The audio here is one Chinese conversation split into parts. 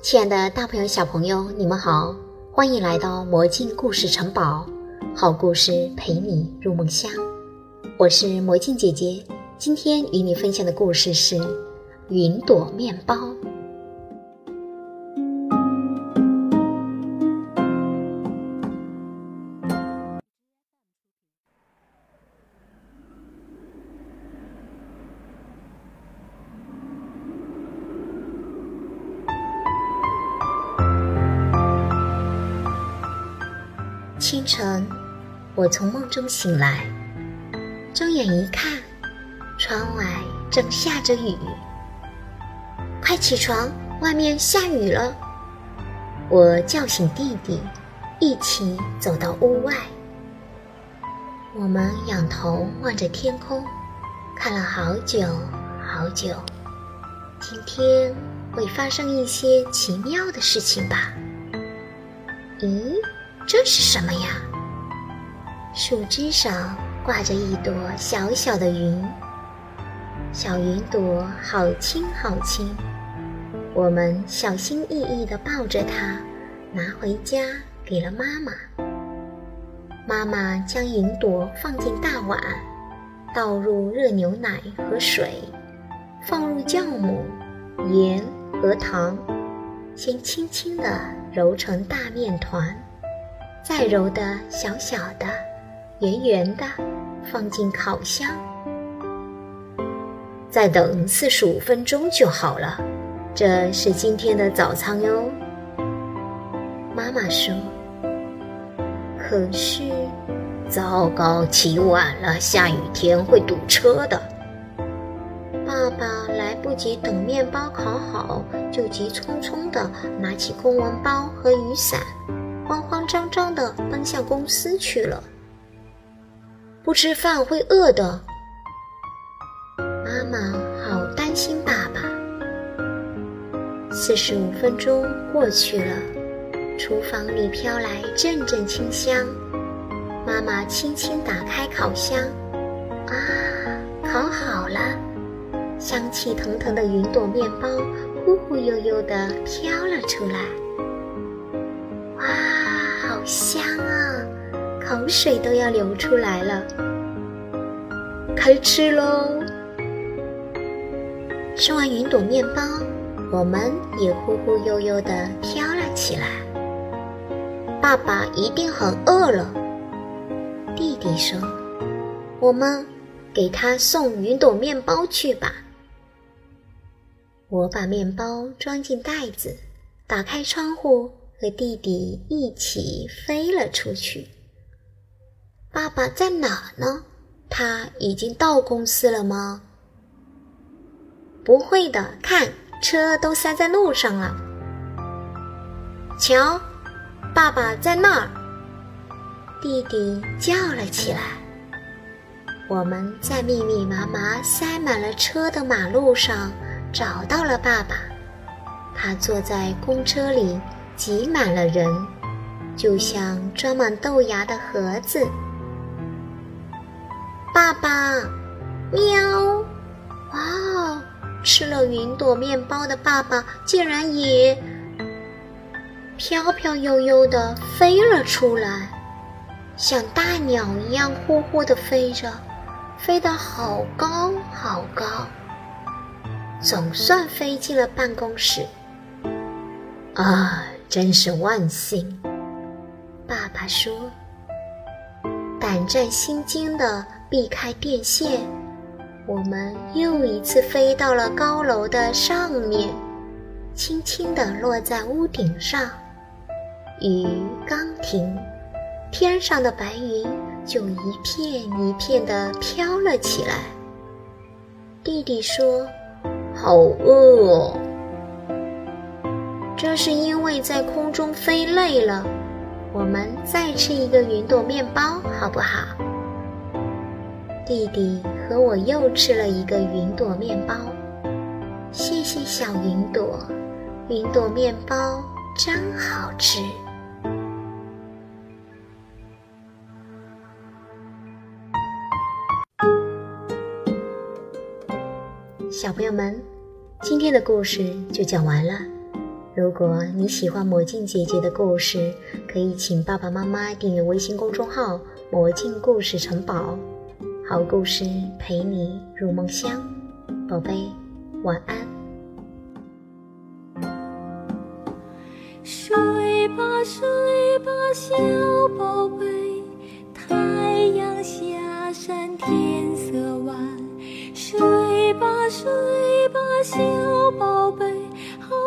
亲爱的大朋友、小朋友，你们好，欢迎来到魔镜故事城堡，好故事陪你入梦乡。我是魔镜姐姐，今天与你分享的故事是《云朵面包》。清晨，我从梦中醒来，睁眼一看，窗外正下着雨。快起床，外面下雨了！我叫醒弟弟，一起走到屋外。我们仰头望着天空，看了好久好久。今天会发生一些奇妙的事情吧？咦？这是什么呀？树枝上挂着一朵小小的云，小云朵好轻好轻。我们小心翼翼地抱着它，拿回家给了妈妈。妈妈将云朵放进大碗，倒入热牛奶和水，放入酵母、盐和糖，先轻轻地揉成大面团。再揉的小小的、圆圆的，放进烤箱，再等四十五分钟就好了。这是今天的早餐哟。妈妈说：“可是，糟糕，起晚了，下雨天会堵车的。”爸爸来不及等面包烤好，就急匆匆地拿起公文包和雨伞。慌慌张张地奔向公司去了。不吃饭会饿的。妈妈好担心爸爸。四十五分钟过去了，厨房里飘来阵阵清香。妈妈轻轻打开烤箱，啊，烤好了！香气腾腾的云朵面包忽忽悠悠地飘了出来。口水都要流出来了。开吃喽！吃完云朵面包，我们也忽忽悠悠地飘了起来。爸爸一定很饿了，弟弟说：“我们给他送云朵面包去吧。”我把面包装进袋子，打开窗户。和弟弟一起飞了出去。爸爸在哪呢？他已经到公司了吗？不会的，看车都塞在路上了。瞧，爸爸在那儿！弟弟叫了起来。我们在密密麻麻塞满了车的马路上找到了爸爸，他坐在公车里。挤满了人，就像装满豆芽的盒子。爸爸，喵！哇哦，吃了云朵面包的爸爸竟然也飘飘悠悠的飞了出来，像大鸟一样呼呼的飞着，飞得好高好高，总算飞进了办公室。啊！真是万幸，爸爸说。胆战心惊地避开电线，我们又一次飞到了高楼的上面，轻轻地落在屋顶上。雨刚停，天上的白云就一片一片地飘了起来。弟弟说：“好饿哦。”这是因为在空中飞累了，我们再吃一个云朵面包好不好？弟弟和我又吃了一个云朵面包，谢谢小云朵，云朵面包真好吃。小朋友们，今天的故事就讲完了。如果你喜欢魔镜姐姐的故事，可以请爸爸妈妈订阅微信公众号“魔镜故事城堡”，好故事陪你入梦乡，宝贝，晚安。睡吧，睡吧，小宝贝，太阳下山天色晚。睡吧，睡吧，小。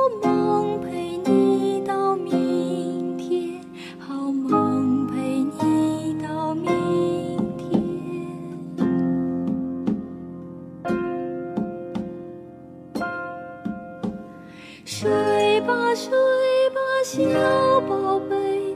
好梦陪你到明天好梦陪你到明天。睡吧睡吧小宝贝